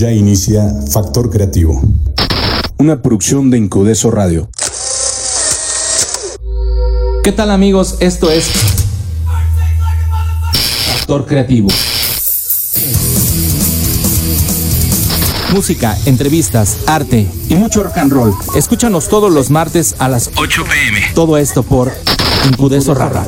Ya inicia Factor Creativo. Una producción de Incudeso Radio. ¿Qué tal amigos? Esto es Factor Creativo. Música, entrevistas, arte y mucho rock and roll. Escúchanos todos los martes a las 8 pm. Todo esto por Incudeso Radio.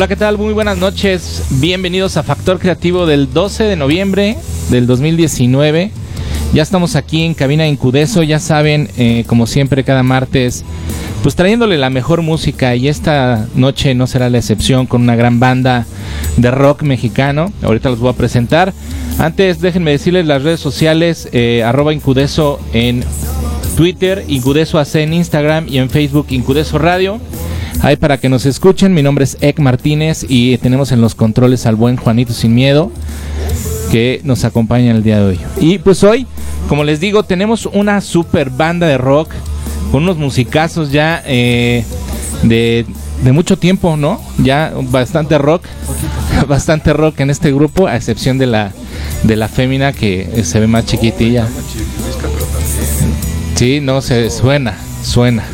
Hola, ¿qué tal? Muy buenas noches. Bienvenidos a Factor Creativo del 12 de noviembre del 2019. Ya estamos aquí en Cabina Incudeso, ya saben, eh, como siempre cada martes, pues trayéndole la mejor música y esta noche no será la excepción con una gran banda de rock mexicano. Ahorita los voy a presentar. Antes déjenme decirles las redes sociales, eh, Incudeso en Twitter, Incudeso AC en Instagram y en Facebook Incudeso Radio. Ahí para que nos escuchen, mi nombre es Ek Martínez y tenemos en los controles al buen Juanito Sin Miedo que nos acompaña el día de hoy. Y pues hoy como les digo, tenemos una super banda de rock con unos musicazos ya eh, de, mucho tiempo, ¿no? Ya bastante rock, bastante rock en este grupo, a excepción de la de la fémina que se ve más chiquitilla. Sí, no, se suena, suena.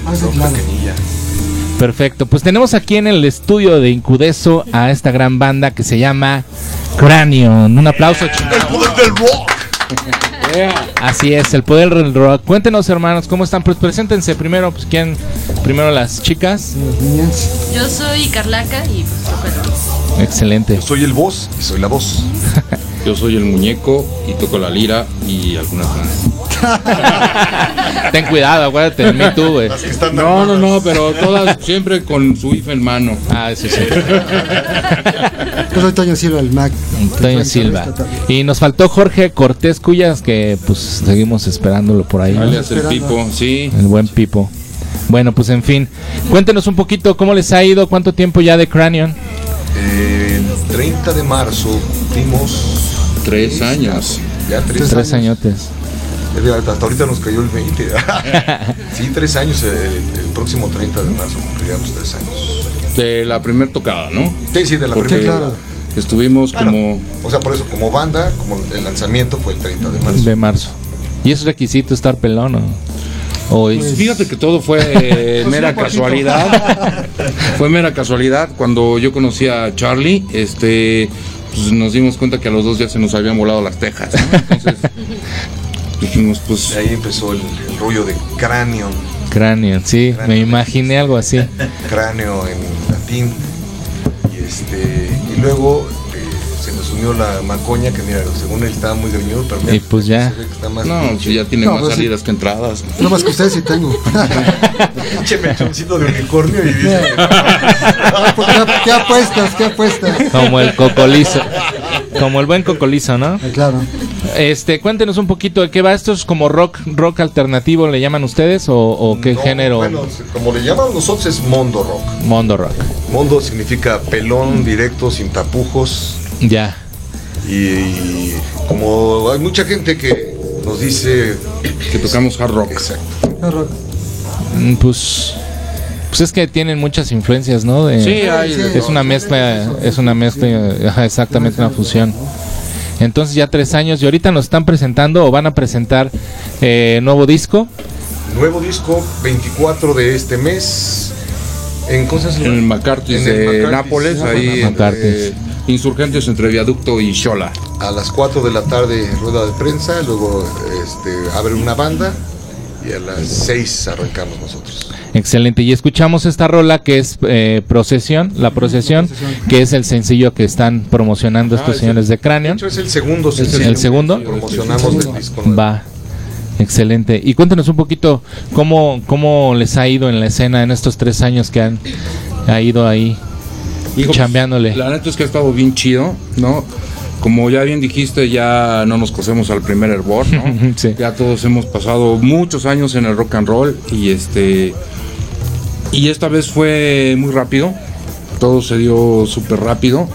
Perfecto, pues tenemos aquí en el estudio de Incudeso a esta gran banda que se llama Cranion. Un aplauso. El poder del rock. Así es, el poder del rock. Cuéntenos, hermanos, ¿cómo están? Pues preséntense primero, pues quién, primero las chicas. Yo soy Carlaca y pues Excelente. Yo soy el voz y soy la voz. Yo soy el muñeco y toco la lira y algunas más. Ten cuidado, acuérdate de mí tú, güey. No, no, no, pero todas siempre con su IFE en mano. Ah, sí, sí. Yo soy Toño Silva, el Mac. Toño Silva. Y nos faltó Jorge Cortés Cuyas, que pues seguimos esperándolo por ahí. El Pipo, sí. El buen Pipo. Bueno, pues en fin, cuéntenos un poquito cómo les ha ido, cuánto tiempo ya de Cranion. El 30 de marzo dimos Tres años. Ya tres, tres añotes. Hasta ahorita nos cayó el 20. sí, tres años. El, próximo 30 de marzo cumpliríamos tres años. De la primera tocada, ¿no? Sí, sí, de la primera. Estuvimos como. O sea, por eso, como banda, como el lanzamiento fue el 30 de marzo. De marzo. ¿Y es requisito estar pelón o.? Pues, fíjate que todo fue pues mera casualidad. fue mera casualidad. Cuando yo conocí a Charlie, este pues nos dimos cuenta que a los dos ya se nos habían volado las tejas. Entonces dijimos, pues. ahí empezó el, rollo de cráneo. Cráneo, sí, me imaginé algo así. Cráneo en latín. Y este. Y luego la macoña, que mira, según él estaba muy greñudo, pero y pues ya. no, pues ya tiene más pues salidas que entradas. No más que ustedes sí tengo. Pinche mechoncito de unicornio y dice. ¿Qué, apuestas? ¿Qué apuestas? Como el cocolizo. Como el buen cocolizo, ¿no? Eh, claro. Este, cuéntenos un poquito de qué va. ¿Esto es como rock rock alternativo, le llaman ustedes? ¿O, qué género? Bueno, como le llaman nosotros es mondo rock. Mondo rock. Mondo significa pelón, directo, sin tapujos ya. Y, como hay mucha gente que nos dice que tocamos hard rock. Exacto. Hard rock. Mm, pues pues es que tienen muchas influencias, ¿no? sí, es una mezcla, es una mezcla, exactamente una fusión. Entonces ya tres años y ahorita nos están presentando o van a presentar eh, nuevo disco. Nuevo disco, 24 de este mes. En cosas en el McCarthy de Nápoles, ahí. Insurgentes entre Viaducto y Xola. A las 4 de la tarde rueda de prensa, luego este, abre una banda y a las 6 arrancamos nosotros. Excelente, y escuchamos esta rola que es eh, Procesión, la procesión, que es el sencillo que están promocionando estos ah, señores de Cráneo. De hecho es el segundo sencillo. ¿El segundo? Promocionamos del disco. Va. Excelente. Y cuéntanos un poquito cómo, cómo les ha ido en la escena en estos tres años que han ha ido ahí Hijo, chambeándole. La neta es que ha estado bien chido, ¿no? Como ya bien dijiste, ya no nos cosemos al primer hervor, ¿no? Ya todos hemos pasado muchos años en el rock and roll y este y esta vez fue muy rápido. Todo se dio súper rápido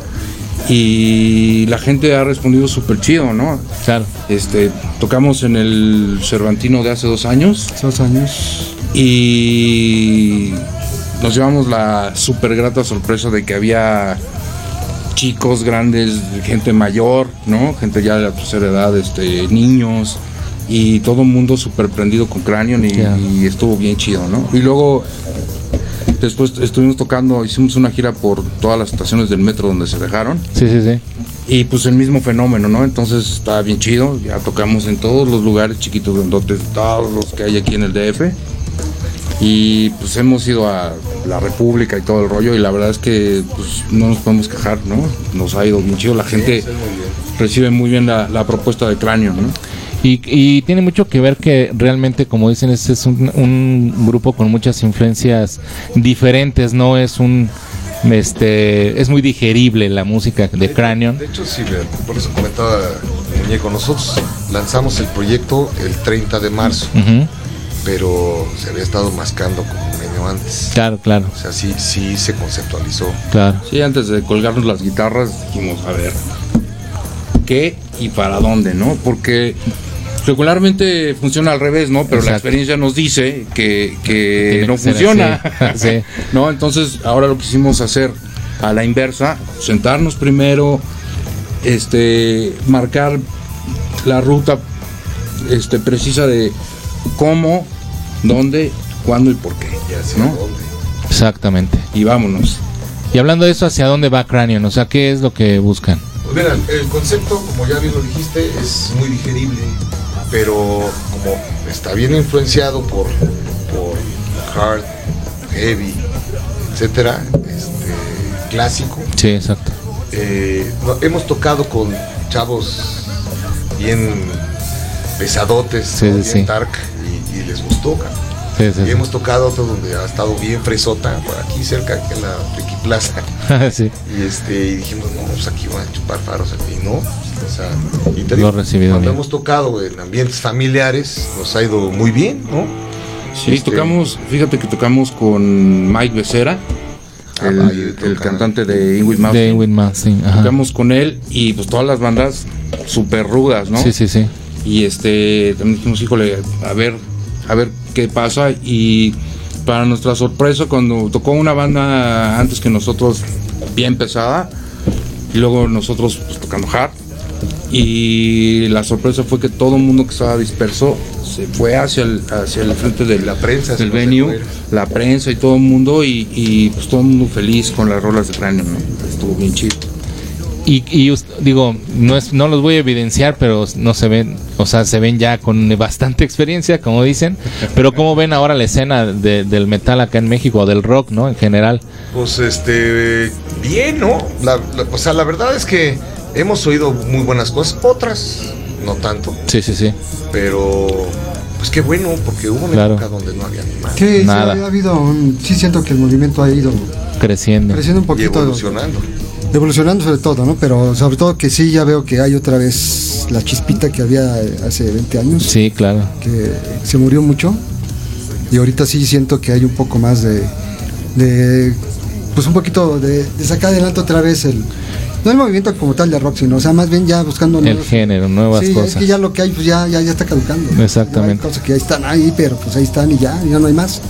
y la gente ha respondido súper chido, ¿no? Claro. Este, tocamos en el Cervantino de hace dos años. Dos años. Y nos llevamos la súper grata sorpresa de que había chicos grandes, gente mayor, ¿no? Gente ya de la tercera edad, este, niños y todo el mundo súper prendido con cráneo y, estuvo bien chido, ¿no? Y luego después estuvimos tocando, hicimos una gira por todas las estaciones del metro donde se dejaron. Sí, sí, sí. Y pues el mismo fenómeno, ¿no? Entonces estaba bien chido, ya tocamos en todos los lugares chiquitos, grandotes, todos los que hay aquí en el DF y pues hemos ido a la República y todo el rollo y la verdad es que pues, no nos podemos quejar, ¿no? Nos ha ido muy chido, la gente recibe muy bien la, propuesta de cráneo, ¿no? Y, tiene mucho que ver que realmente, como dicen, este es un, grupo con muchas influencias diferentes, no es un este es muy digerible la música de Cranion. De hecho, sí, por eso comentaba Muñeco, nosotros lanzamos el proyecto el 30 de marzo pero se había estado mascando como un año antes. Claro, claro. O sea, sí, sí se conceptualizó. Claro. Sí, antes de colgarnos las guitarras dijimos, a ver, ¿qué y para dónde, no? Porque Regularmente funciona al revés, ¿no? Pero la experiencia nos dice que, que no funciona. Sí. ¿No? Entonces, ahora lo quisimos hacer a la inversa, sentarnos primero, este, marcar la ruta este, precisa de cómo, dónde, cuándo y por qué. Sé ¿no? dónde. Exactamente. Y vámonos. Y hablando de eso, ¿hacia dónde va Cranion? O sea, ¿qué es lo que buscan? Pues mira, el concepto, como ya bien lo dijiste, es muy digerible, pero como está bien influenciado por, por hard, heavy, etcétera, este, clásico, Sí, exacto. eh, no- hemos tocado con chavos bien pesadotes, Sí, ¿no? sí, bien sí. dark, y, les gustó. cabrón. Sí, sí, Y sí. hemos tocado otro donde ha estado bien fresota, por aquí cerca, aquí en la Friki Plaza. sí. Y este, y dijimos, no, pues aquí van a chupar faros y no. O sea, y te digo, recibido cuando bien. hemos tocado en ambientes familiares, nos ha ido muy bien, ¿no? Sí, Este- tocamos, fíjate que tocamos con Mike Becerra, Ah, el, cantante de Ingrid De Mountain. Winman, sí. Ajá. Tocamos con él y pues todas las bandas súper rudas, ¿no? Sí, sí, sí. Y este, también dijimos, híjole, a ver, a ver qué pasa. Y para nuestra sorpresa, cuando tocó una banda antes que nosotros, bien pesada, y luego nosotros pues, tocando hard. Y la sorpresa fue que todo el mundo que estaba disperso se fue hacia el, hacia el frente del, La prensa del venue, la prensa y todo el mundo, y, y, pues todo el mundo feliz con las rolas de cráneo, ¿no? Estuvo bien chido. Y, y digo, no es, no los voy a evidenciar, pero no se ven, o sea, se ven ya con bastante experiencia, como dicen. Pero cómo ven ahora la escena de- del metal acá en México, o del rock, ¿no? En general. Pues este, bien, ¿no? La- la- o sea, la verdad es que hemos oído muy buenas cosas, otras no tanto, Sí, sí, sí. pero pues qué bueno, porque hubo una Claro. época donde no había ni más. Sí, sí, Nada. ha habido un- sí siento que el movimiento ha ido Creciendo. creciendo un Y poquito. evolucionando. Evolucionando sobre todo, ¿no? Pero sobre todo que sí, ya veo que hay otra vez la chispita que había hace 20 años, Sí, claro. que se murió mucho. Y ahorita sí siento que hay un poco más de, de pues un poquito de, de sacar adelante otra vez el, no el movimiento como tal de rock, sino, o sea, más bien ya buscando El nuevos- género, nuevas Sí, es cosas. que ya lo que hay, pues ya, ya, ya está caducando. Exactamente. Ya hay cosas que ya están ahí, pero pues ahí están y ya, ya no hay más.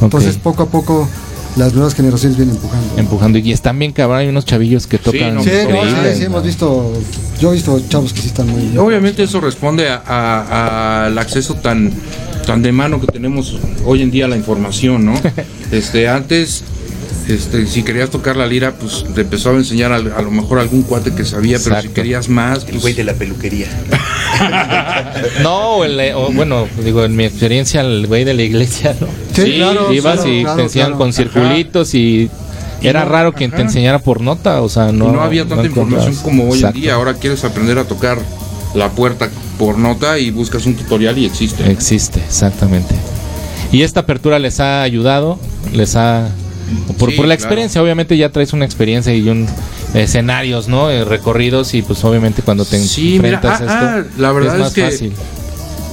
Entonces, poco a poco, las nuevas generaciones vienen empujando. Empujando. Y están bien cabrón, hay unos chavillos que tocan. no, Sí, no, sí, increíble, sí, hemos ¿no? visto, yo he visto chavos que sí están muy... Obviamente eso responde a- a- al acceso tan, tan de mano que tenemos hoy en día a la información, ¿no? Este, antes, este, si querías tocar la lira, pues te empezaba a enseñar a, a lo mejor algún cuate que sabía, pero si querías más, El pues, güey de la peluquería. No, el- o, bueno, digo, en mi experiencia, el güey de la iglesia, ¿no? Sí, Sí, claro, Ibas claro, y claro, te enseñaban claro. con circulitos y Y era no- raro quien te enseñara por nota, o sea, y no, no, había tanta información como hoy Exacto. en día. Ahora quieres aprender a tocar la puerta por nota y buscas un tutorial y existe. Existe, exactamente. Y esta apertura les ha ayudado, les ha por, Sí, por la claro. experiencia, obviamente ya traes una experiencia y un escenarios, ¿no? Eh, recorridos y pues obviamente cuando te Sí, mira, ah, esto ah, la verdad es más es que- fácil.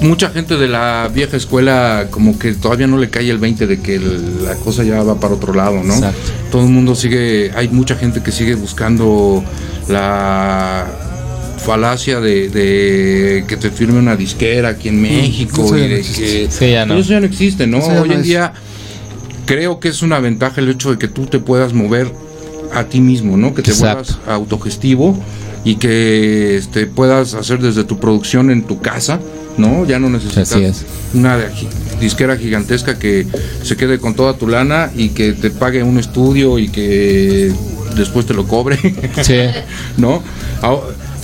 mucha gente de la vieja escuela como que todavía no le cae el 20 de que la cosa ya va para otro lado, ¿no? Exacto. Todo el mundo sigue, hay mucha gente que sigue buscando la falacia de, de que te firme una disquera aquí en México eso ya y de que Sí, ya no. Pero eso ya no existe, ¿no? Hoy no en es. Creo que es una ventaja el hecho de que tú te puedas mover a ti mismo, ¿no? Que te Exacto. vuelvas autogestivo y que este, puedas hacer desde tu producción en tu casa, ¿no? Ya no necesitas Así es. una disquera gigantesca que se quede con toda tu lana y que te pague un estudio y que después te lo cobre, Sí. ¿no?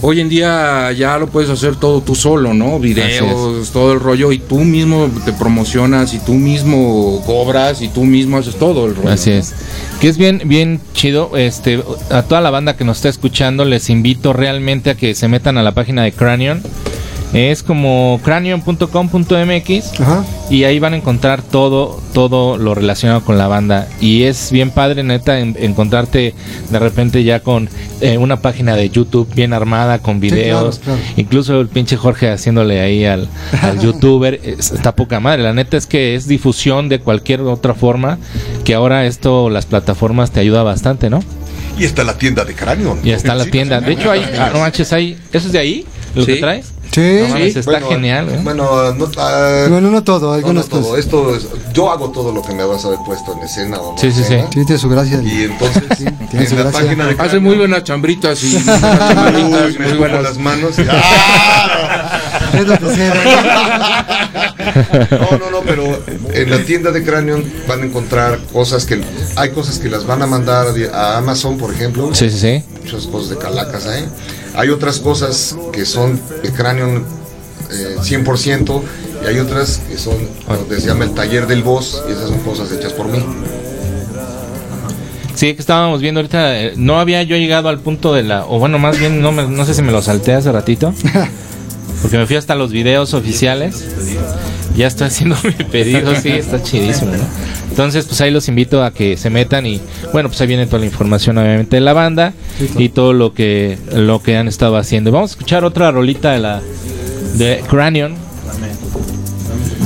Hoy en día ya lo puedes hacer todo tú solo, ¿no? Videos, todo el rollo y tú mismo te promocionas y tú mismo cobras y tú mismo haces todo el rollo. Así ¿no? es. Que es bien, bien chido. Este, a toda la banda que nos está escuchando, les invito realmente a que se metan a la página de Cranion. Es como cranion.com.mx Ajá. y ahí van a encontrar todo, todo lo relacionado con la banda. Y es bien padre, neta, en- encontrarte de repente ya con eh, una página de YouTube bien armada, con videos. claro. Incluso el pinche Jorge haciéndole ahí al, al youtuber. es- está poca madre. La neta es que es difusión de cualquier otra forma. Que ahora esto, las plataformas te ayuda bastante, ¿no? Y está la tienda de cráneo. Y está la tienda. De hecho, hay. ah, no manches, hay. ¿Eso es de ahí? ¿Lo que traes? Sí. No Sí. está genial, ¿eh? Bueno, no, ah, Bueno, no todo, no, no algunas todo. cosas. Esto es- yo hago todo lo que me vas a haber puesto en escena o no Sí, sí, escena. sí. Sí, tiene su gracia. Y entonces, tiene su en la gracia. página de Hace muy buenas chambritas y chambritas muy buenas. las manos. y- ¡Ah! Es lo que. No, no, no, pero en la tienda de Cranion van a encontrar cosas que hay cosas que las van a mandar a Amazon, por ejemplo. Sí, sí, sí. Muchas cosas de calacas ahí. Hay otras cosas que son de Cranion eh, 100% y hay otras que son donde se llama el taller del boss y esas son cosas hechas por mí. Sí, que estábamos viendo ahorita, eh, no había yo llegado al punto de la, o bueno, más bien no, me- no sé si me lo salté hace ratito, porque me fui hasta los videos oficiales, ya estoy haciendo mi pedido, sí, está chidísimo, ¿no? Entonces, pues ahí los invito a que se metan y, bueno, pues ahí viene toda la información obviamente de la banda y todo lo que, lo que han estado haciendo. Vamos a escuchar otra rolita de la, de Cranion,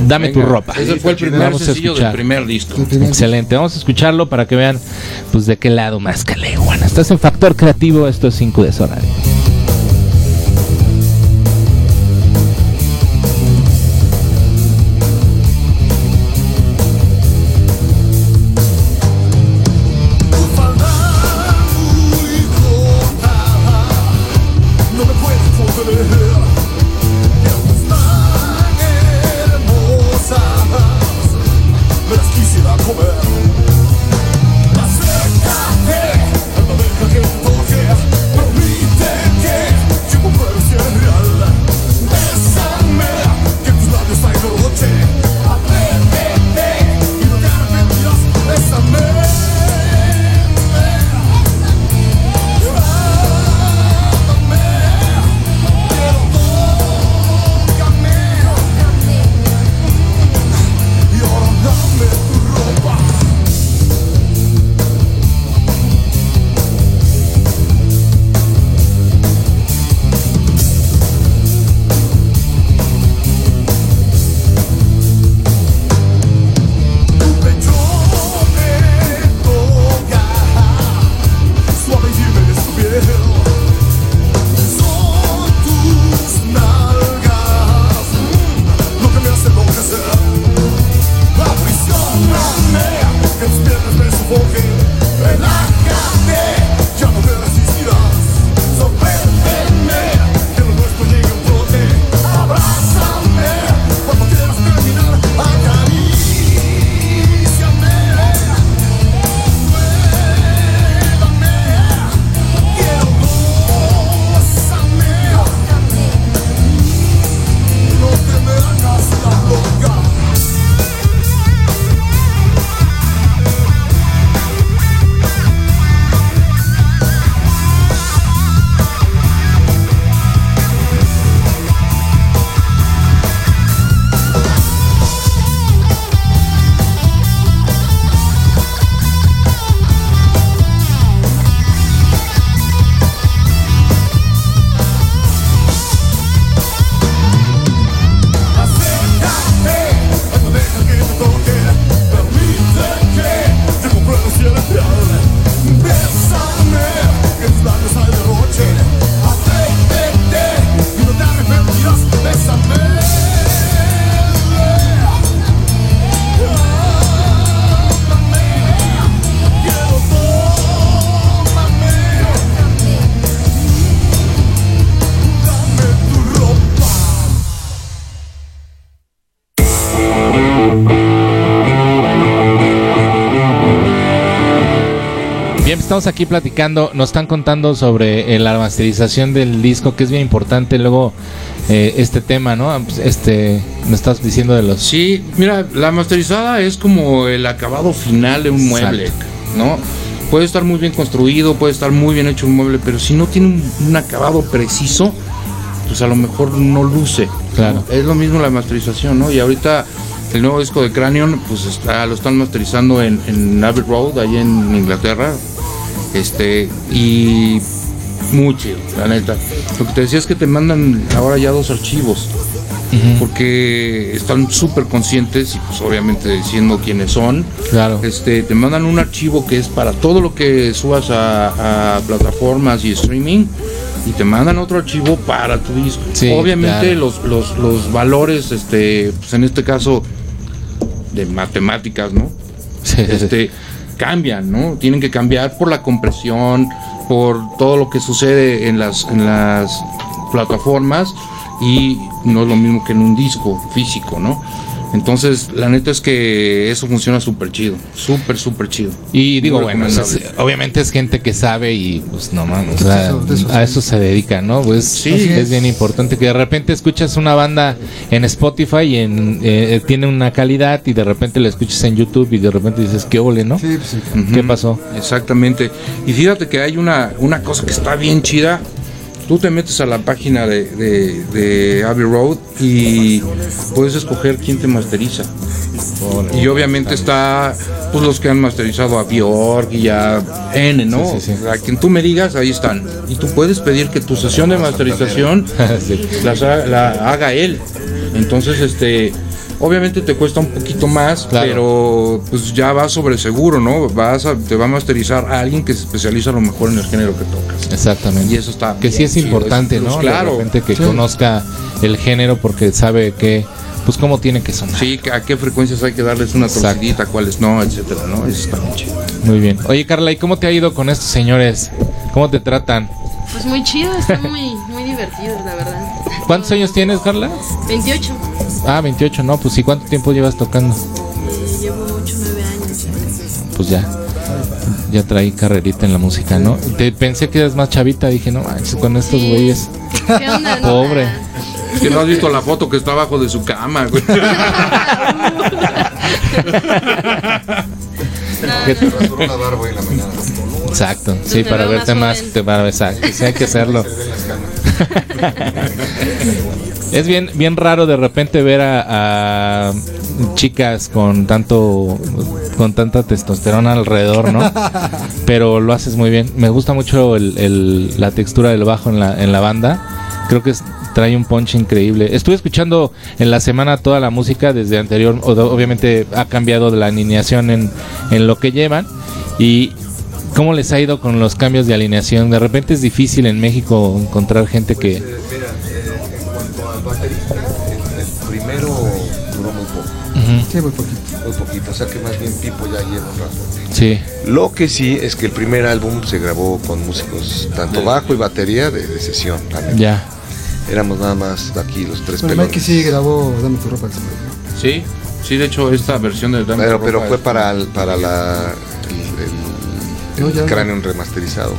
Dame tu ropa. Ese fue el primer Vamos a sencillo del escuchar. primer disco. El primer- Excelente, vamos a escucharlo para que vean pues de qué lado más caleguana. Estás en Factor Creativo, esto es 5 de Sonar. Estamos aquí platicando, nos están contando sobre eh, la masterización del disco, que es bien importante. Luego, eh, este tema, ¿no? Pues, Este, me estás diciendo de los. Sí, mira, la masterizada es como el acabado final de un mueble, ¿no? Puede estar muy bien construido, puede estar muy bien hecho un mueble, pero si no tiene un, un acabado preciso, pues a lo mejor no luce. Claro. Es lo mismo la masterización, ¿no? Y ahorita el nuevo disco de Cranion, pues está, lo están masterizando en, en Abbey Road, ahí en Inglaterra. Este, y muy chido, la neta. Lo que te decía es que te mandan ahora ya dos archivos porque están súper conscientes y pues obviamente diciendo quiénes son. Claro. Este, te mandan un archivo que es para todo lo que subas a, a plataformas y streaming y te mandan otro archivo para tu disco. Sí, Obviamente claro. los, los, los valores, este, pues en este caso de matemáticas, ¿no? este, cambian, ¿no? Tienen que cambiar por la compresión, por todo lo que sucede en las, en las plataformas y no es lo mismo que en un disco físico, ¿no? Entonces, la neta es que eso funciona súper chido, súper, súper chido. Y digo, Muy bueno, es- es- obviamente es gente que sabe y pues no mames, o De sea, eso- de eso a eso se dedica, ¿no? Pues Sí. es, bien importante que de repente escuchas una banda en Spotify y en, eh, tiene una calidad y de repente la escuchas en YouTube y de repente dices, qué ole, ¿no? Sí, pues sí. ¿Qué pasó? Exactamente. Y fíjate que hay una, una cosa que está bien chida. Tú te metes a la página de, de, de Abbey Road y puedes escoger quién te masteriza. Y obviamente está pues los que han masterizado a Bjork y a N, ¿no? Sí, sí, sí. A quien tú me digas, ahí están. Y tú puedes pedir que tu sesión de masterización Sí. las ha- la haga él. Entonces, este, obviamente te cuesta un poquito más, Claro. pero pues ya vas sobre seguro, ¿no? Vas a, te va a masterizar a alguien que se especializa a lo mejor en el género que tocas. Exactamente. Y eso está que sí es chido, importante, ¿no? plus, claro. Repente que Sí. conozca el género porque sabe que, pues cómo tiene que sonar. Sí, que a qué frecuencias hay que darles una torcidita, cuáles no, etcétera, ¿no? Eso está bien chido. Muy bien. Oye, Carla, ¿y cómo te ha ido con estos señores? ¿Cómo te tratan? Pues muy chido, está muy, muy divertido, la verdad. ¿Cuántos años tienes, Carla? 28. Ah, 28, no, pues ¿y cuánto tiempo llevas tocando? Eh, llevo 8, 9 años. Pues ya. Ya traí carrerita en la música, ¿no? Te pensé que eras más chavita, dije, no manches, con estos Sí. güeyes. ¿Qué onda? no? Pobre. Es que no has visto la foto que está abajo de su cama, güey. ¿Qué te- Rasuró una barba en la mañana. Exacto, sí, te para verte más te para exacto, sí hay que hacerlo. Es bien, bien raro de repente ver a, a chicas con tanto, con tanta testosterona alrededor, ¿no? Pero lo haces muy bien. Me gusta mucho el- el- la textura del bajo en la, en la banda. Creo que es- trae un punch increíble. Estuve escuchando en la semana toda la música desde anterior. Obviamente ha cambiado de la alineación en, en lo que llevan. Y cómo les ha ido con los cambios de alineación. De repente es difícil en México encontrar gente que... Eh, Mira, eh, en cuanto al baterista, el, el primero duró muy poco, Sí, muy poquito. muy poquito, o sea que más bien Pipo ya lleva un rato. sí. Lo que sí es que el primer álbum se grabó con músicos tanto bajo y batería de, de sesión. también. Ya. Éramos nada más aquí los tres Bueno, pelones. Mikey sí grabó Dame tu ropa. que se me- Sí, sí, de hecho esta versión de Dame Pero, tu pero ropa fue es- para, el- para la, No, el ya. cráneo remasterizado.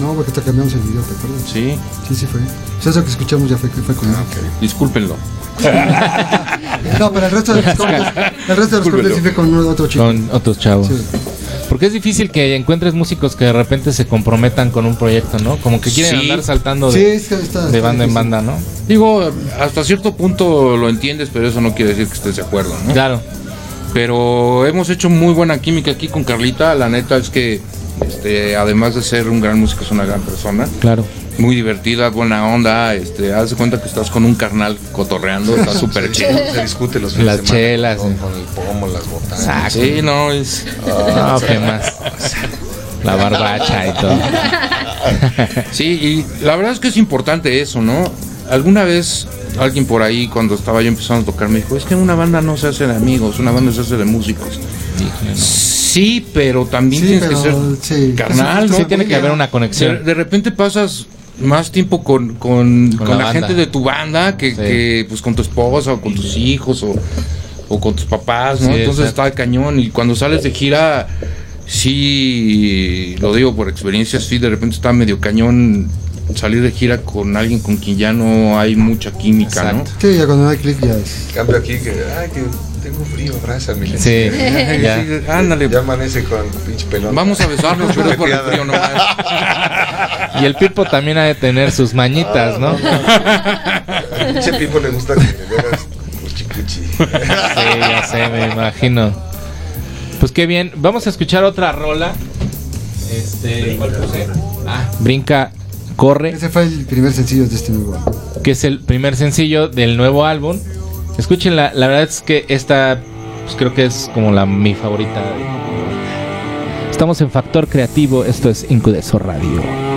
No, porque te cambiamos el video, ¿te acuerdas? Sí, Sí, sí fue. O sea, eso que escuchamos ya fue, fue con él. discúlpenlo. No, pero el resto de los cortes, el resto de los cortes sí fue con otro chico. Con otros chavos. Sí. Porque es difícil que encuentres músicos que de repente se comprometan con un proyecto, ¿no? Como que quieren Sí. andar saltando Sí, de, es que está, de está banda en banda, ¿no? Digo, hasta cierto punto lo entiendes, pero eso no quiere decir que estés de acuerdo, ¿no? Claro. Pero hemos hecho muy buena química aquí con Carlita. La neta es que, este, además de ser un gran músico, es una gran persona. Claro. Muy divertida, buena onda. Este, haz de cuenta que estás con un carnal cotorreando. Está súper chido. Se discute los fines Las de semana chelas, con, sí. con el pomo, las botanas. Exacto. Sí, no, es. No, ¿qué más? La barbacha y todo. Sí, y la verdad es que es importante eso, ¿no? Alguna vez alguien por ahí, cuando estaba yo empezando a tocar, me dijo: Es que una banda no se hace de amigos, una banda se hace de músicos. Sí, pero también Sí, tienes pero, que ser sí. carnal, ¿no? Sí, tiene que haber una De, conexión. de repente pasas más tiempo con, con, Con con la gente de tu banda que, Sí. que, pues con tu esposa o con tus hijos o, o con tus papás, ¿no? Sí, Entonces exacto. está cañón y cuando sales de gira, sí, lo digo por experiencia, sí, de repente está medio cañón salir de gira con alguien con quien ya no hay mucha química, Exacto. Sí, ya cuando no hay clic ya es. Cambio aquí que, ay, que tengo frío, abrázame. Sí, ¿no? ya. Sí, ándale, Ya amanece con pinche pelón. vamos a besarnos, pero es por el frío nomás. Y el Pipo también ha de tener sus mañitas, ¿no? Sí, Pinche Pipo le gusta que le hagas cuchi cuchi. ya sé, me imagino. Pues qué bien. Vamos a escuchar otra rola. Este, ¿cuál puse? Ah, Brinca, corre. Ese fue el primer sencillo de este nuevo. álbum. que es el primer sencillo del nuevo álbum. Escúchenla, la verdad es que esta pues creo que es como la mi favorita. Estamos en Factor Creativo, esto es Incudeso Radio.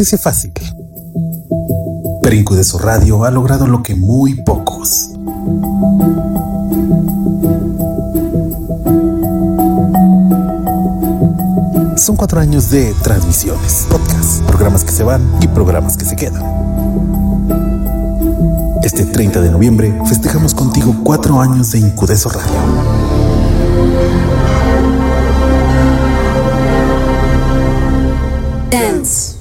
Parece fácil. Pero Incudeso Radio ha logrado lo que muy pocos. Son cuatro años de transmisiones, podcasts, programas que se van y programas que se quedan. Este 30 de noviembre festejamos contigo cuatro años de Incudeso Radio. Dance.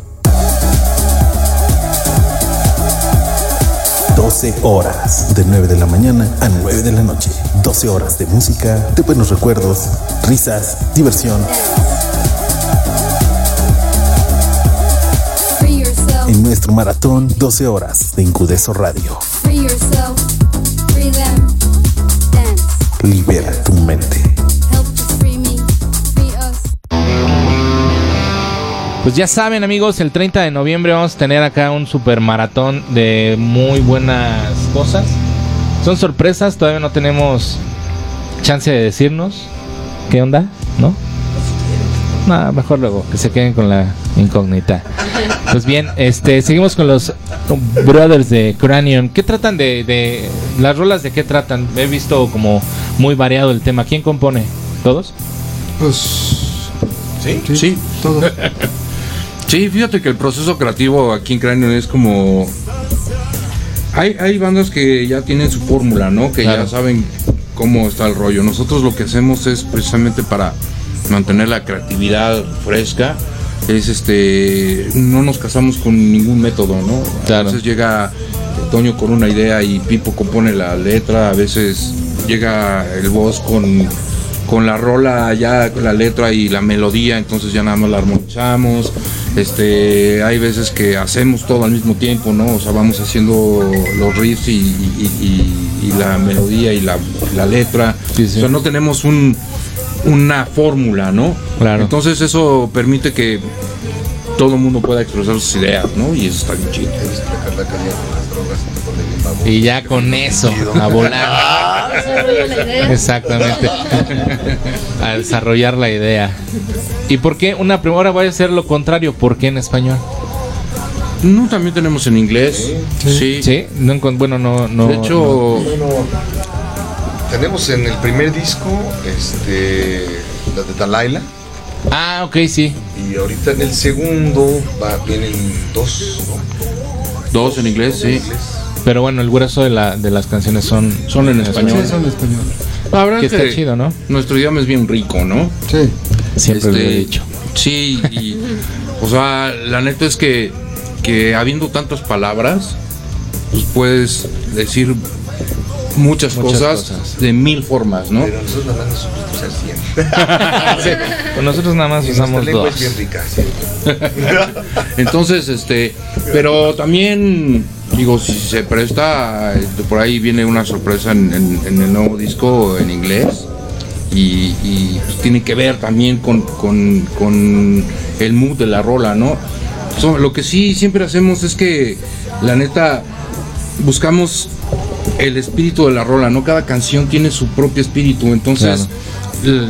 12 horas, de 9 de la mañana a 9 de la noche. 12 horas de música, de buenos recuerdos, risas, diversión. En nuestro maratón, 12 horas de Incudeso Radio. Libera tu mente. pues ya saben amigos, el 30 de noviembre vamos a tener acá un super maratón de muy buenas cosas. Son sorpresas, todavía no tenemos chance de decirnos qué onda, ¿no? No, mejor luego, que se queden con la incógnita. Pues bien, este, seguimos con los Brothers de Cranion. ¿Qué tratan de, de las rolas de qué tratan? He visto como muy variado el tema. ¿Quién compone? ¿Todos? Pues Sí, sí, sí. Sí, fíjate que el proceso creativo aquí en Cranion es como. Hay, hay bandas que ya tienen su fórmula, ¿no? Que Claro. ya saben cómo está el rollo. Nosotros lo que hacemos es precisamente para mantener la creatividad fresca. Es este. No nos casamos con ningún método, ¿no? Claro. A veces llega Toño con una idea y Pipo compone la letra. A veces llega el voz con con la rola ya con la letra y la melodía entonces ya nada más la armonizamos este hay veces que hacemos todo al mismo tiempo no o sea vamos haciendo los riffs y, y- y- y la melodía y la, la letra. Sí, sí. o sea no tenemos un una fórmula no Claro. entonces eso permite que todo el mundo pueda expresar sus ideas no y eso está bien chido Y ya con eso, a volar. Idea. Exactamente. a desarrollar la idea. ¿Y por qué una prim- ahora voy a hacer lo contrario? ¿Por qué en español? no también tenemos en inglés sí, Sí, no encon- bueno, no, no. de hecho Bueno, tenemos en el primer disco este, la de Dalaila. no. Ah, ok, sí. Y ahorita en el segundo va, vienen dos, ¿no? dos en inglés sí Pero bueno, el grueso de, la, de las canciones son, Son en español. Sí, son en español. La verdad Que es está que chido, ¿no? nuestro idioma es bien rico, ¿no? Sí. Siempre lo he Este, dicho. Sí, y, o sea, la neta es que, que habiendo tantas palabras, pues puedes decir muchas, Muchas cosas, cosas. de mil formas, ¿no? Pero nosotros nada más usar 100. Sí, pues nosotros nada más Y nuestra usamos lengua dos. es bien rica, sí. Entonces, este, pero también, digo, si se presta, este, por ahí viene una sorpresa en, en- en el nuevo disco en inglés. Y, y, pues, tiene que ver también con, con- con el mood de la rola, ¿no? So, lo que sí siempre hacemos es que, la neta, buscamos el espíritu de la rola, ¿no? Cada canción tiene su propio espíritu, entonces l-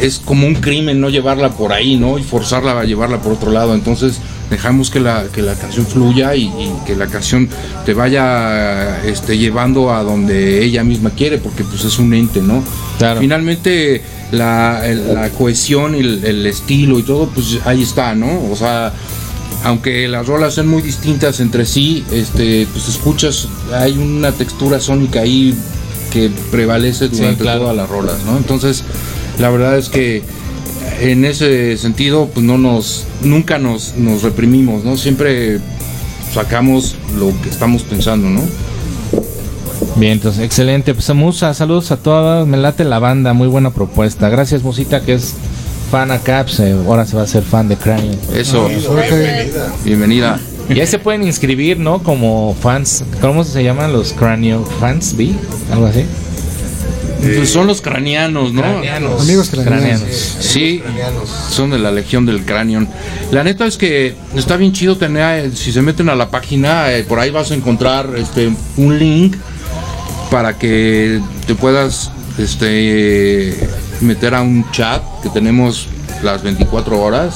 es como un crimen no llevarla por ahí, ¿no? Y forzarla a llevarla por otro lado. Entonces dejamos que la, que la canción fluya y, y que la canción te vaya este, llevando a donde ella misma quiere, porque pues es un ente, ¿no? Claro. Finalmente la, la cohesión y el, el estilo y todo, pues ahí está, ¿no? O sea, aunque las rolas son muy distintas entre sí, este, pues escuchas, hay una textura sónica ahí que prevalece Sí, durante claro. todas las rolas, ¿no? Entonces, la verdad es que en ese sentido, pues no nos, nunca nos, nos reprimimos, ¿no? Siempre sacamos lo que estamos pensando, ¿no? Bien, entonces, excelente. Pues Musa, saludos a todas. Me late la banda, muy buena propuesta. Gracias, Musita, que es fan acá. pues, eh, ahora se va a ser fan de Crane. Eso, Ok. bienvenida. Y ahí se pueden inscribir, ¿no? Como fans. ¿Cómo se llaman los Cranio fans? ¿Vi? Algo así. Pues son los craneanos, ¿no? Craneanos. Amigos craneanos. Sí, son de la Legión del Cranion. La neta es que está bien chido tener, eh, si se meten a la página, eh, por ahí vas a encontrar este un link para que te puedas este meter a un chat que tenemos las 24 horas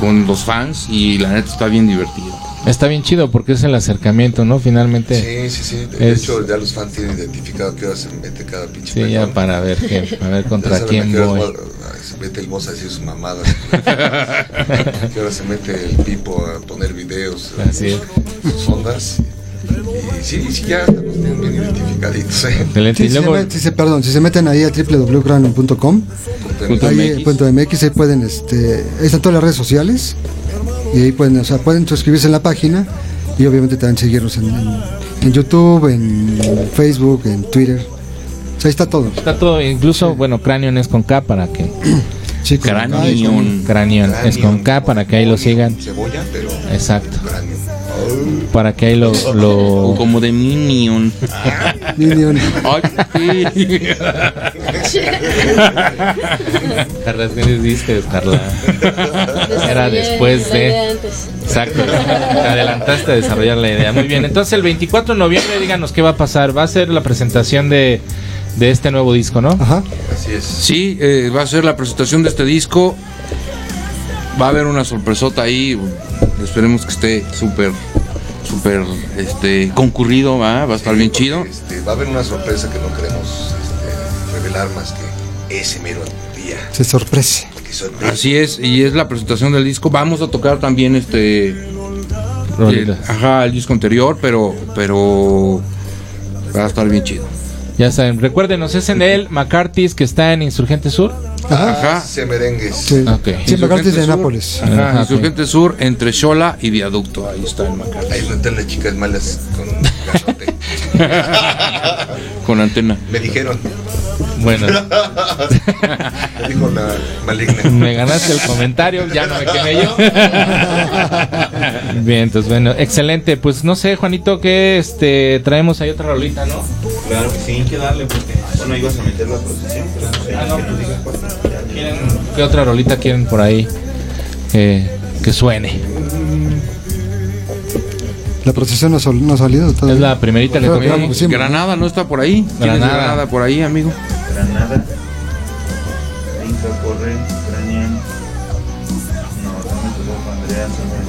con los fans y la neta está bien divertido. Está bien chido porque es el acercamiento, ¿no? Finalmente. Sí, sí, sí. De Es- hecho, ya los fans tienen identificado qué hora se mete cada pinche Sí, ya para ver qué, a ver contra quién qué horas voy. Se mete el mozo a decir sus mamadas. qué hora se mete el pipo a poner videos. Así es. Sus ondas. Y sí, sí, ya los tienen bien identificaditos. ¿eh? Excelente. Sí, y si, luego, si se, perdón, si se meten ahí a www.cranon.com, Punto ahí MX. eh, punto MX, ahí pueden, este, ahí están todas las redes sociales y ahí pueden, o sea, pueden suscribirse en la página y obviamente también seguirnos en, en- en YouTube, en Facebook, en Twitter. O sea, ahí está todo. está todo, incluso, bueno, Cranion es con K para que. Sí, Cranion. Cranion es con K para que ahí lo sigan. Cebolla, pero. Exacto. Para que ahí lo. lo... Como de Minion. Minion. Sí. Carla, ¿qué dices, Carla? Era después de. Exacto. Te adelantaste a desarrollar la idea. Muy bien. Entonces, el 24 de noviembre, díganos qué va a pasar. Va a ser la presentación de, de este nuevo disco, ¿no? Ajá. Así es. Sí, eh, va a ser la presentación de este disco. Va a haber una sorpresota ahí. Esperemos que esté súper, súper este, concurrido. ¿va? va a estar bien chido. Este, va a haber una sorpresa que no queremos revelar más que ese mero día. Se sorprese. Así es, y es la presentación del disco. Vamos a tocar también este. El- ajá, el disco anterior, pero. pero va a estar bien chido. Ya saben, recuérdenos, es en el McCarthy's que está en Insurgente Sur. Ajá. Ajá. Se merengues. Sí, Ok. sí McCarthy es de. Nápoles. Ajá, Ajá, Insurgente Sur entre Xola y Viaducto. Ahí está el McCarthy. Ahí no están las chicas malas con Con antena. Me dijeron, Bueno, me dijo la maligna. me ganaste el comentario, ya no me quemé yo. Bien, entonces bueno, excelente. Pues no sé, Juanito, que este traemos ahí otra rolita, ¿no? Claro que sí, hay que darle porque bueno ibas a meter la procesión, pero no sé, Ah, no, que nos digas cuál. ¿Quieren- ¿Qué otra rolita quieren por ahí eh, que suene? La procesión no, ha sol- no ha salido todavía. Es la primerita que tocamos. sí, Granada no está por ahí. ¿Tienes Granada. Granada por ahí, amigo. Granada, Inca corre, Ucranian, no, también tu voz, Andrea, Sombra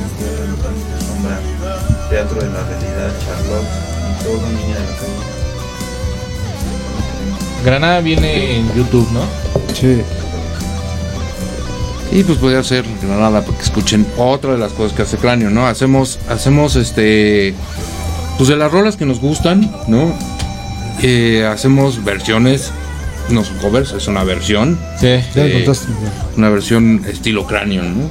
Sombra, Teatro de la Realidad, Charlotte, y todo Niña de la Calle. Granada viene en YouTube, ¿no? Sí. Y pues podría ser Granada porque escuchen otra de las cosas que hace Cráneo, ¿no? Hacemos, hacemos este, pues de las rolas que nos gustan, ¿no? Eh, hacemos versiones, no son covers, es una versión, Sí. Eh, una versión estilo Cráneo, ¿no?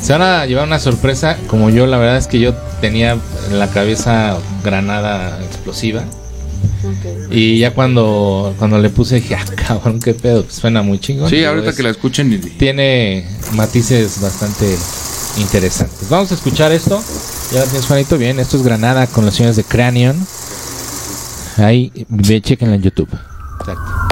Se van a llevar una sorpresa, como yo, la verdad es que yo tenía en la cabeza Granada explosiva. Y ya cuando, cuando le puse dije, ah, cabrón, qué pedo, pues suena muy chingón. Sí, ahorita es- que la escuchen y- tiene matices bastante interesantes. Vamos a escuchar esto. Ya lo tienes, Juanito. Bien, esto es Granada con los señores de Cranion. Ahí, ve, chequenla en YouTube. Exacto.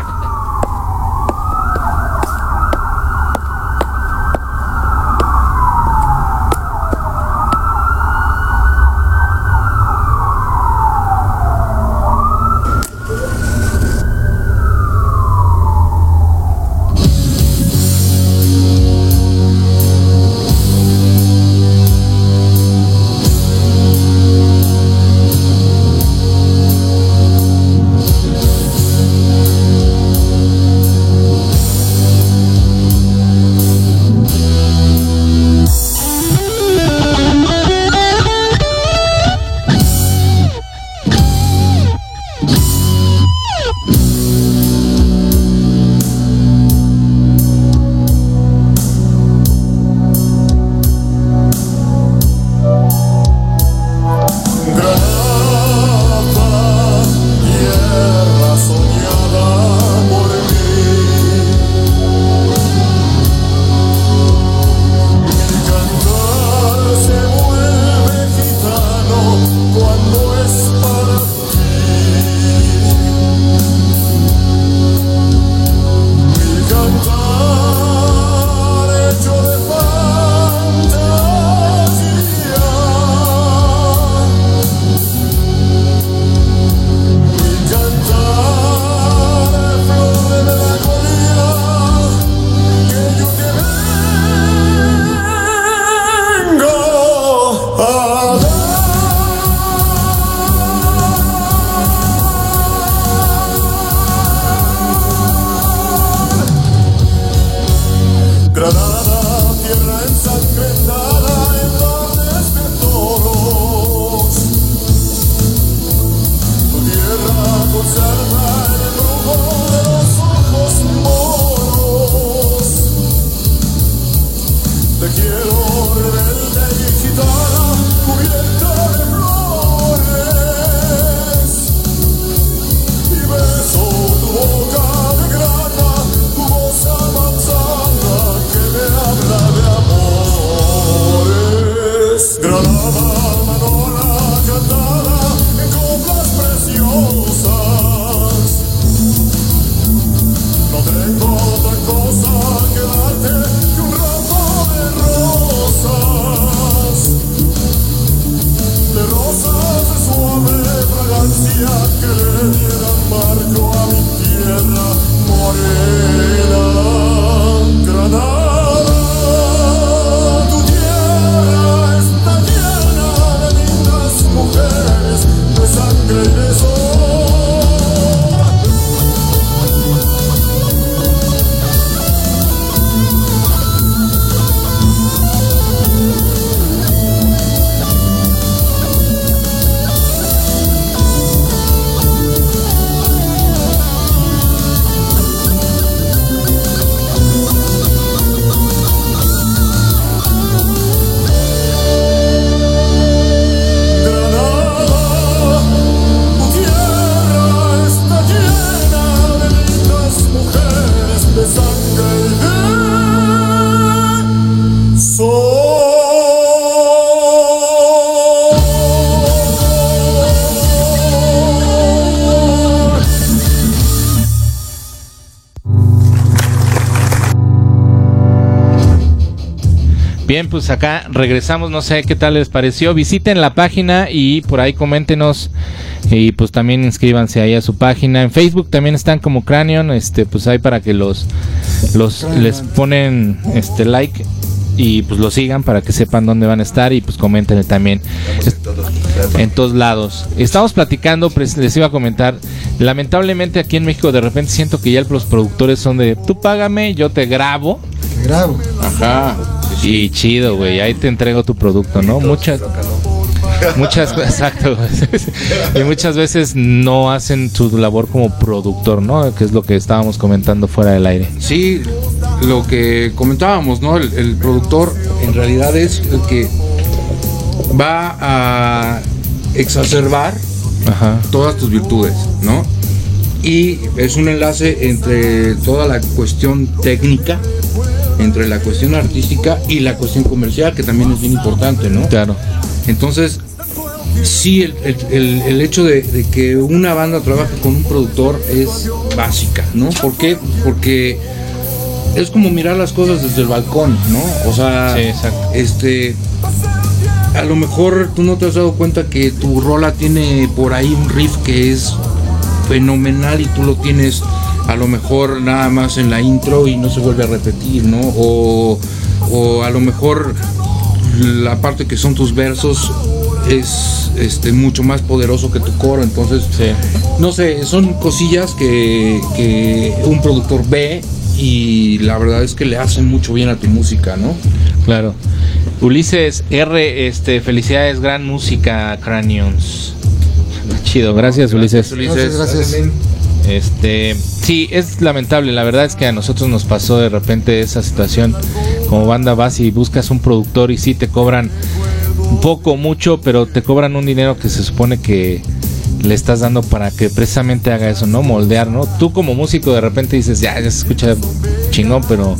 goes on. Bien, pues acá regresamos, no sé qué tal les pareció. Visiten la página y por ahí coméntenos y pues también inscríbanse ahí a su página. En Facebook también están como Cranion, este pues ahí para que los los les ponen este like y pues lo sigan para que sepan dónde van a estar y pues comenten también en todos lados. Estamos platicando, pues, les iba a comentar, lamentablemente aquí en México de repente siento que ya los productores son de tú págame, yo te grabo Te grabo. Ajá. Y chido, güey, ahí te entrego tu producto, ¿no? Muchas muchas exacto y muchas veces no hacen su labor como productor no que es lo que estábamos comentando fuera del aire Sí, lo que comentábamos, ¿no? El, el productor en realidad es el que va a exacerbar ajá todas tus virtudes, ¿no? Y es un enlace entre toda la cuestión técnica, entre la cuestión artística y la cuestión comercial, que también es bien importante, ¿no? claro Entonces, sí, el, el- hecho de, de que una banda trabaje con un productor es básica, ¿no? ¿Por qué? Porque es como mirar las cosas desde el balcón, ¿no? O sea, Sí, este, a lo mejor tú no te has dado cuenta que tu rola tiene por ahí un riff que es fenomenal y tú lo tienes a lo mejor nada más en la intro y no se vuelve a repetir, ¿no? O, o a lo mejor la parte que son tus versos es este mucho más poderoso que tu coro, entonces sí no sé, son cosillas que, que un productor ve y la verdad es que le hacen mucho bien a tu música, ¿no? Claro. Ulises R, este, felicidades, gran música, Cranions. Chido, gracias Ulises. Gracias, gracias. Este, sí, es lamentable, la verdad es que a nosotros nos pasó de repente esa situación. Como banda vas y buscas un productor y sí te cobran poco, mucho, pero te cobran un dinero que se supone que le estás dando para que precisamente haga eso, ¿no? Moldear, ¿no? Tú como músico de repente dices, ya, ya se escucha chingón, pero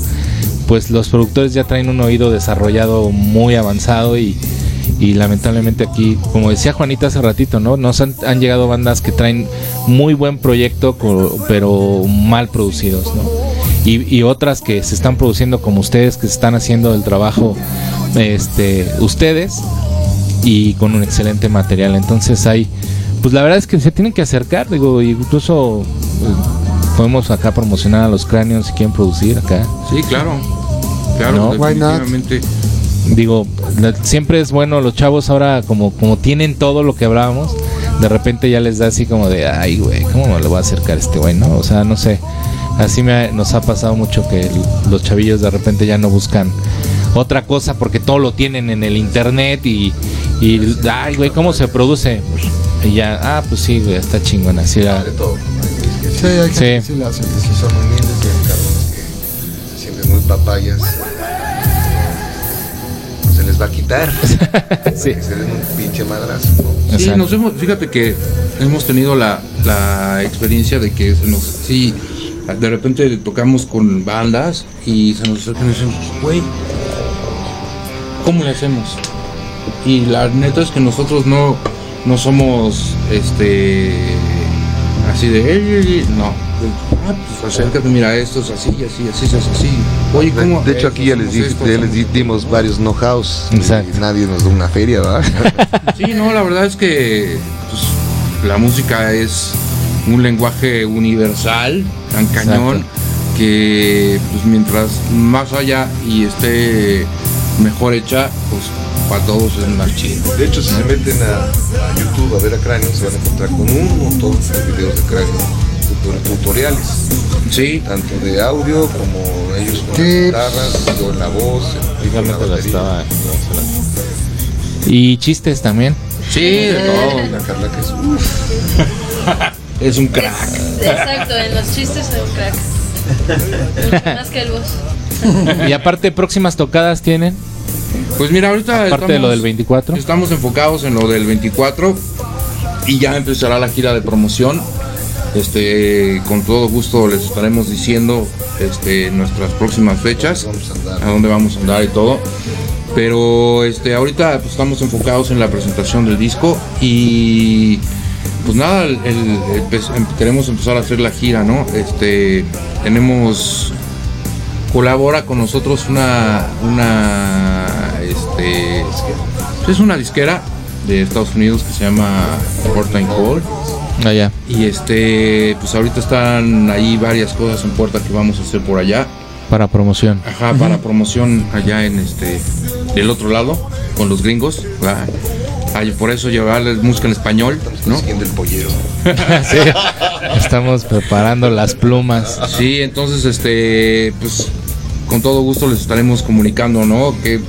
pues los productores ya traen un oído desarrollado muy avanzado y, y lamentablemente aquí, como decía Juanita hace ratito, ¿no? Nos han, han llegado bandas que traen muy buen proyecto, pero mal producidos, ¿no? Y, y otras que se están produciendo como ustedes, que se están haciendo el trabajo, este, ustedes, y con un excelente material. Entonces hay, pues la verdad es que se tienen que acercar, digo, incluso eh, podemos acá promocionar a los cráneos si quieren producir acá. Sí, claro. Claro, No. Why not? definitivamente. Digo, siempre es bueno, los chavos ahora como, como tienen todo lo que hablábamos, de repente ya les da así como de, ay, güey, ¿cómo me lo voy a acercar a este güey? No, o sea, no sé. Así me ha- nos ha pasado mucho que el- los chavillos de repente ya no buscan otra cosa porque todo lo tienen en el internet y, y ay, güey, ¿cómo se produce? Y ya, ah, pues sí, güey, está chingón, así la... Sí, hay que Sí. sí sí son humildes y hay cabrones que siempre muy papayas. Les va a quitar. Sí. Que se den un pinche madrazo. ¿no? Sí, Exacto. nos hemos, fíjate que hemos tenido la, la experiencia de que se nos, sí, de repente tocamos con bandas y se nos acercan y dicen, güey, ¿cómo le hacemos? Y la neta es que nosotros no, no somos, este, así de, no. Ah, pues acércate, mira, esto es así, así, así, así, así. Oye, ¿cómo? De hecho, aquí ya les, di- hacemos esto, ya les hacemos di- dimos varios know-hows. Nadie nos da una feria, ¿verdad? Sí, no, la verdad es que pues, la música es un lenguaje universal, tan cañón, que pues mientras más allá y esté mejor hecha, pues para todos es más chido. De hecho, si se meten a, a YouTube a ver a Cráneo, se van a encontrar con un montón de videos de Cráneo, tutoriales, Sí, tanto de audio como ellos con las guitarras, yo en la voz, la estaba- Y chistes también. sí, de todo. La Carla que es uf, Es un crack. Exacto, en los chistes soy un crack. Mucho más que el voz. Y aparte, próximas tocadas tienen, Pues mira, ahorita aparte de lo del 24. Estamos enfocados en lo del 24 y ya empezará la gira de promoción. Este, con todo gusto les estaremos diciendo este, nuestras próximas fechas, a dónde vamos a andar y todo. Pero este, ahorita pues, estamos enfocados en la presentación del disco y pues nada, em- queremos empezar a hacer la gira, ¿no? Tenemos colabora con nosotros una, una, este, es una disquera de Estados Unidos que se llama Portland Call. Allá. Y este, pues ahorita están ahí varias cosas en puerta que vamos a hacer por allá. Para promoción. Ajá, para promoción allá en este, del otro lado, con los gringos. por eso llevarles música en español, ¿no? Siguiendo el pollero. Sí. Estamos preparando las plumas. Sí, entonces, este, pues, con todo gusto les estaremos comunicando, ¿no? Que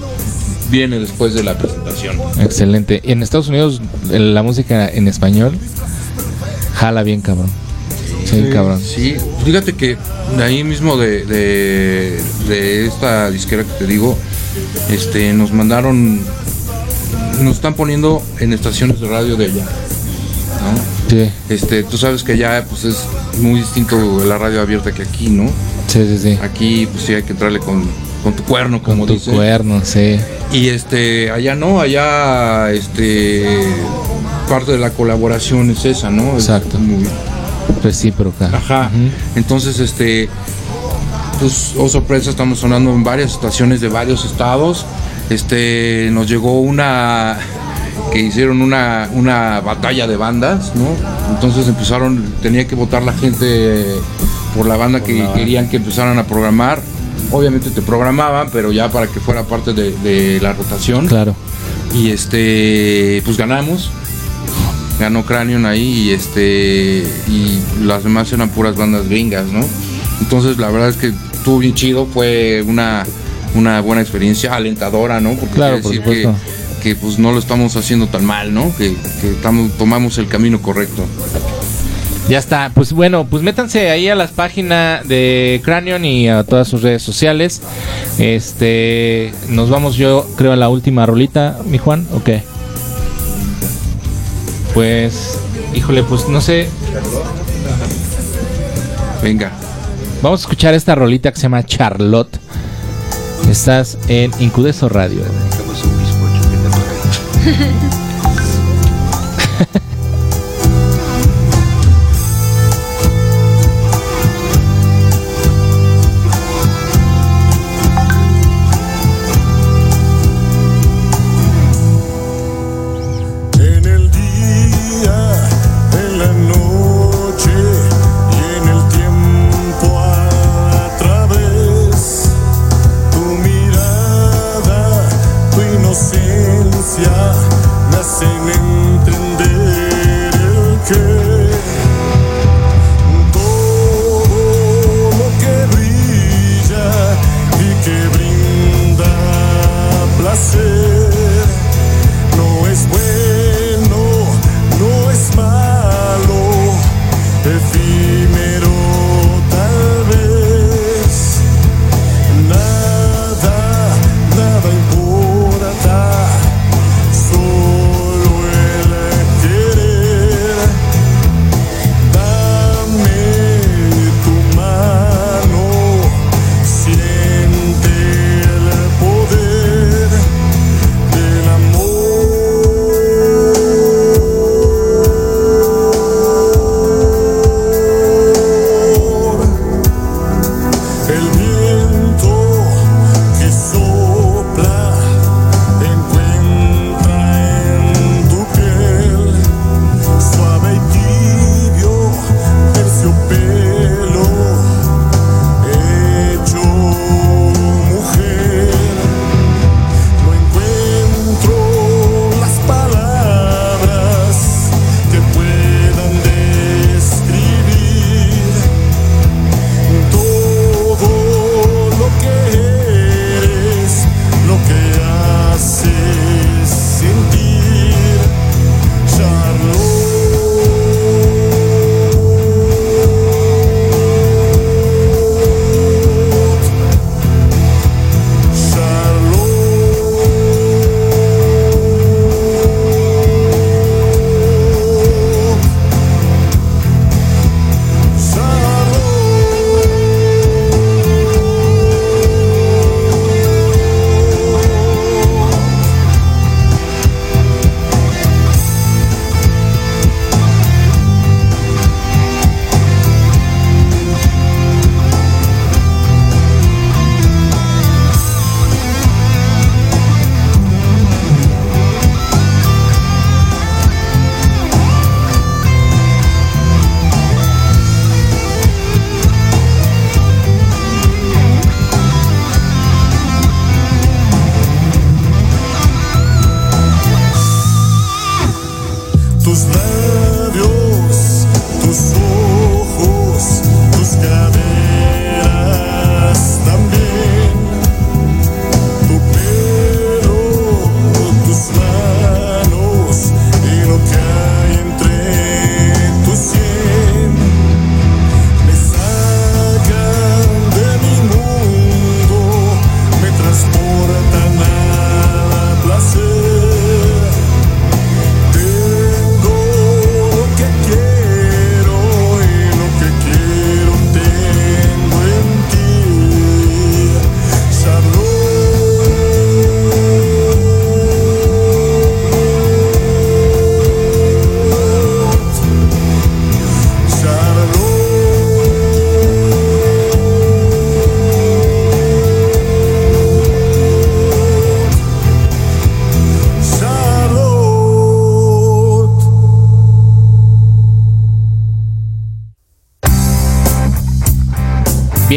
viene después de la presentación. Excelente. Y en Estados Unidos la música en español jala bien cabrón. Sí, cabrón. Sí, fíjate que de ahí mismo de, de, de esta disquera que te digo, este, nos mandaron, nos están poniendo en estaciones de radio de allá. ¿no? Sí, Este, tú sabes que allá pues es muy distinto la radio abierta que aquí, ¿no? sí, sí. sí. Aquí pues sí hay que entrarle con, con tu cuerno, como Con tu cuerno, sí. Y este, allá no, allá este parte de la colaboración es esa, ¿no? Exacto. muy- Recíproca. Ajá. Ujú. Entonces, este, pues, oh sorpresa, estamos sonando en varias estaciones de varios estados. Este, nos llegó una que hicieron una, una batalla de bandas, ¿no? Entonces empezaron, tenía que votar la gente por la banda que querían que empezaran a programar. Obviamente te programaban, pero ya para que fuera parte de, de la rotación. Claro. Y este, pues ganamos. Ganó Cranion ahí y este y las demás eran puras bandas gringas, ¿no? Entonces la verdad es que estuvo bien chido, fue una, una buena experiencia, alentadora, ¿no? Porque Claro, quiere por decir supuesto. que, que, pues no lo estamos haciendo tan mal, ¿no? Que, que estamos, tomamos el camino correcto. Ya está. Pues bueno, pues métanse ahí a las páginas de Cranion y a todas sus redes sociales. Este, nos vamos yo creo a la última rolita, mi Juan, ¿o qué? Pues, híjole, pues no sé, Venga. vamos a escuchar esta rolita que se llama Charlotte. Estás en Incudeso Radio.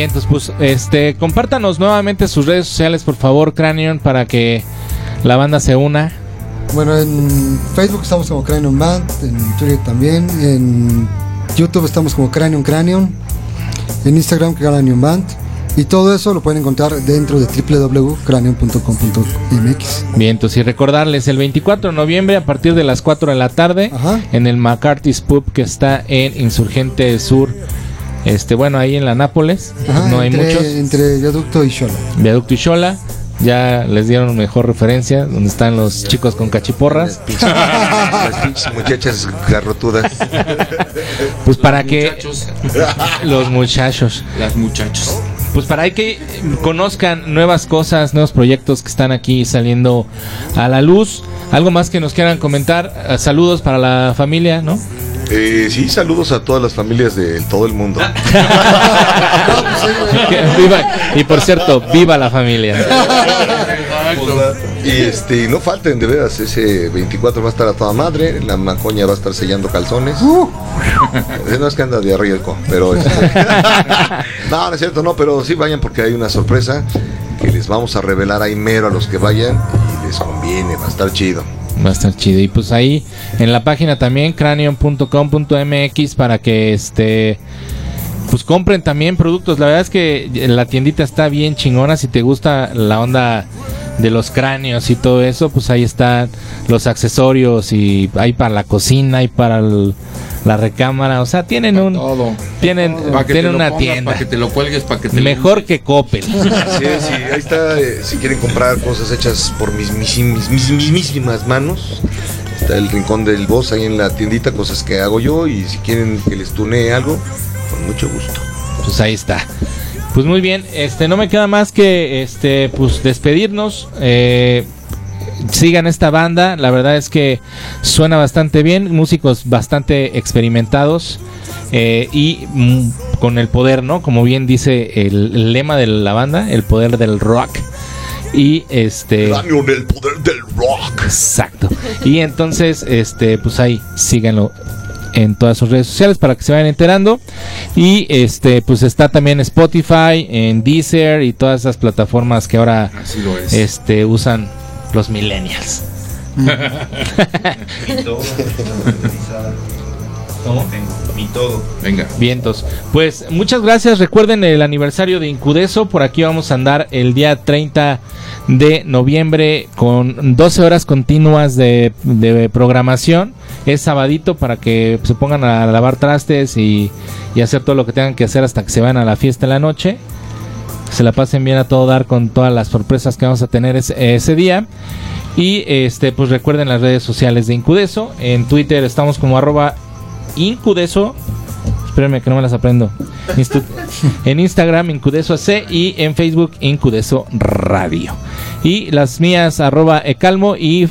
Bien, entonces pues este compártanos nuevamente sus redes sociales, por favor, Cranion, para que la banda se una. Bueno, en Facebook estamos como Cranion Band, en Twitter también, en YouTube estamos como Cranion Cranion, en Instagram Cranion Band, y todo eso lo pueden encontrar dentro de www.cranion.com.mx. Bien, entonces y recordarles el 24 de noviembre a partir de las 4 de la tarde Ajá. en el McCarthy's Pub que está en Insurgente Sur. Este, bueno, ahí en la Nápoles, Ajá, no hay entre, muchos. Entre Viaducto y Xola. Viaducto y Xola, ya les dieron mejor referencia, donde están los chicos con cachiporras. Las pinches muchachas garrotudas. Pues para que Muchachos, los muchachos, las muchachos. pues para que conozcan nuevas cosas, nuevos proyectos que están aquí saliendo a la luz. Algo más que nos quieran comentar. Eh, Saludos para la familia, ¿no? Eh, sí, saludos a todas las familias de todo el mundo. Viva- y por cierto, viva la familia. Y este, no falten, de veras, ese 24 va a estar a toda madre, la macoña va a estar sellando calzones. Eh, No es que anda de riesgo, pero este, no, no es cierto, no, pero sí vayan porque hay una sorpresa que les vamos a revelar ahí mero a los que vayan y les conviene, va a estar chido. Va a estar chido. Y pues ahí en la página también, cranion.com.mx, para que este. Pues compren también productos. La verdad es que la tiendita está bien chingona. Si te gusta la onda de los cráneos y todo eso, pues ahí están los accesorios y hay para la cocina, hay para el- la recámara. O sea, tienen un. Todo. Tienen, Para que te tienen lo una pongas, tienda. Para que te lo cuelgues, para que te lo Mejor uses. que Coppel. Sí, sí, ahí está, eh, si quieren comprar cosas hechas por mis, mis, mis- mis mismísimas manos, está el rincón del boss ahí en la tiendita, cosas que hago yo y si quieren que les tunee algo, con mucho gusto. Pues ahí está. Pues muy bien, este no me queda más que este pues despedirnos. Eh, sigan esta banda, la verdad es que suena bastante bien, músicos bastante experimentados eh, y mm, con el poder, ¿no? Como bien dice el, el lema de la banda, el poder del rock. Y este Cráneo del poder del rock. Exacto. Y entonces, este, pues ahí, síganlo en todas sus redes sociales para que se vayan enterando. Y este, pues está también Spotify, en Deezer y todas esas plataformas que ahora Así lo es. este usan los millennials. Mi todo. ¿Cómo? Mi todo. Venga. Vientos. Pues muchas gracias. Recuerden el aniversario de Incudeso. Por aquí vamos a andar el día 30 de noviembre con 12 horas continuas de, de programación. Es sabadito para que se pongan a lavar trastes y, y hacer todo lo que tengan que hacer hasta que se vayan a la fiesta en la noche. Se la pasen bien a todo dar con todas las sorpresas que vamos a tener ese, día. Y este, pues recuerden las redes sociales de Incudeso. En Twitter estamos como arroba Incudeso. Espérenme que no me las aprendo. En Instagram Incudeso AC y en Facebook Incudeso Radio. Y las mías arroba Ecalmo y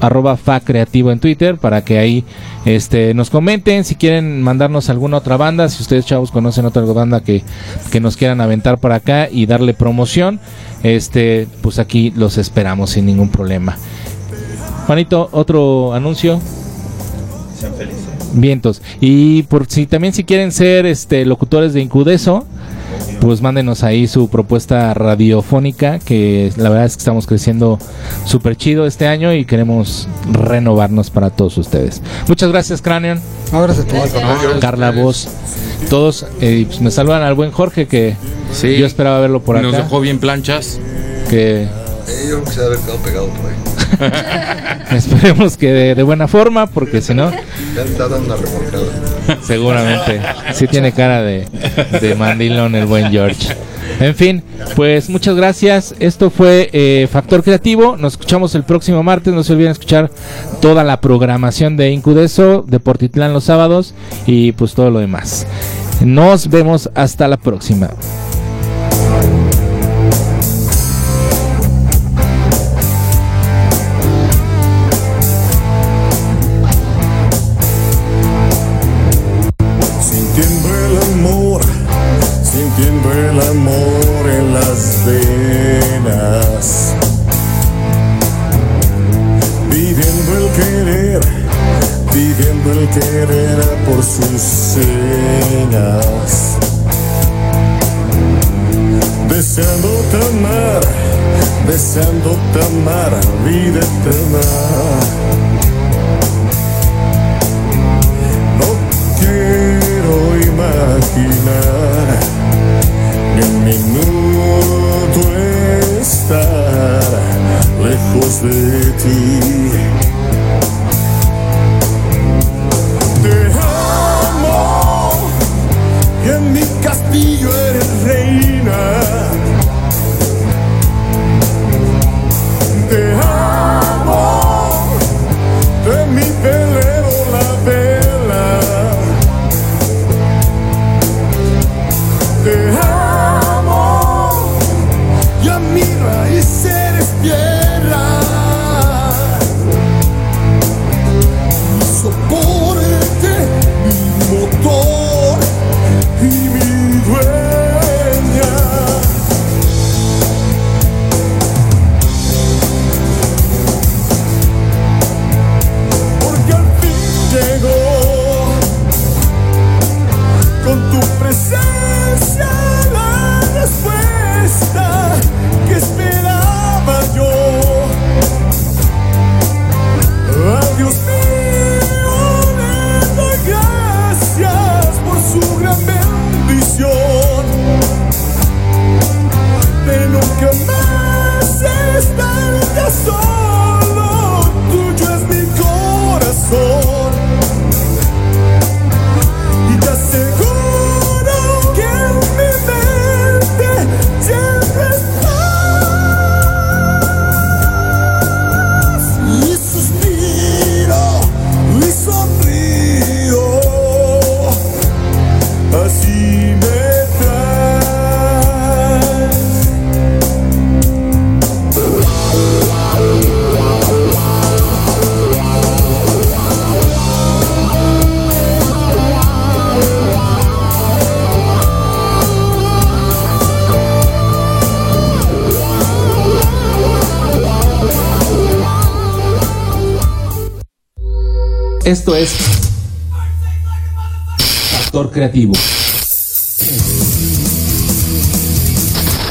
arroba fa creativo en Twitter para que ahí este nos comenten. Si quieren mandarnos alguna otra banda si ustedes chavos conocen otra banda que, que nos quieran aventar para acá y darle promoción este pues aquí los esperamos sin ningún problema. Juanito otro anuncio. Sean felices. vientos. Y por si también si quieren ser este locutores de Incudeso pues mándenos ahí su propuesta radiofónica que la verdad es que estamos creciendo súper chido este año y queremos renovarnos para todos ustedes muchas gracias Cranion Ahora se toma. Gracias. Carla Voz todos eh, pues me saludan al buen Jorge que Sí. yo esperaba verlo por Nos acá dejó bien planchas. que Eh, yo creo que se debe haber quedado pegado por ahí. esperemos que de, de buena forma porque si no una remolcada. Seguramente. Sí tiene cara de, de mandilón el buen George. En fin, pues muchas gracias. Esto fue eh, Factor Creativo. Nos escuchamos el próximo martes. No se olviden escuchar toda la programación de Incudeso, de Portitlán los sábados y pues todo lo demás. Nos vemos hasta la próxima.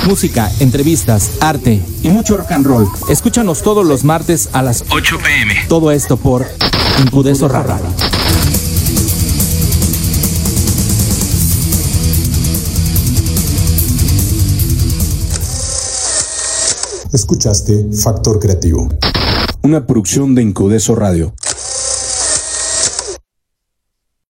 Música, entrevistas, arte y mucho rock and roll. Escúchanos todos los martes a las 8 pm. Todo esto por Incudeso Rara. Escuchaste Factor Creativo. Una producción de Incudeso Radio.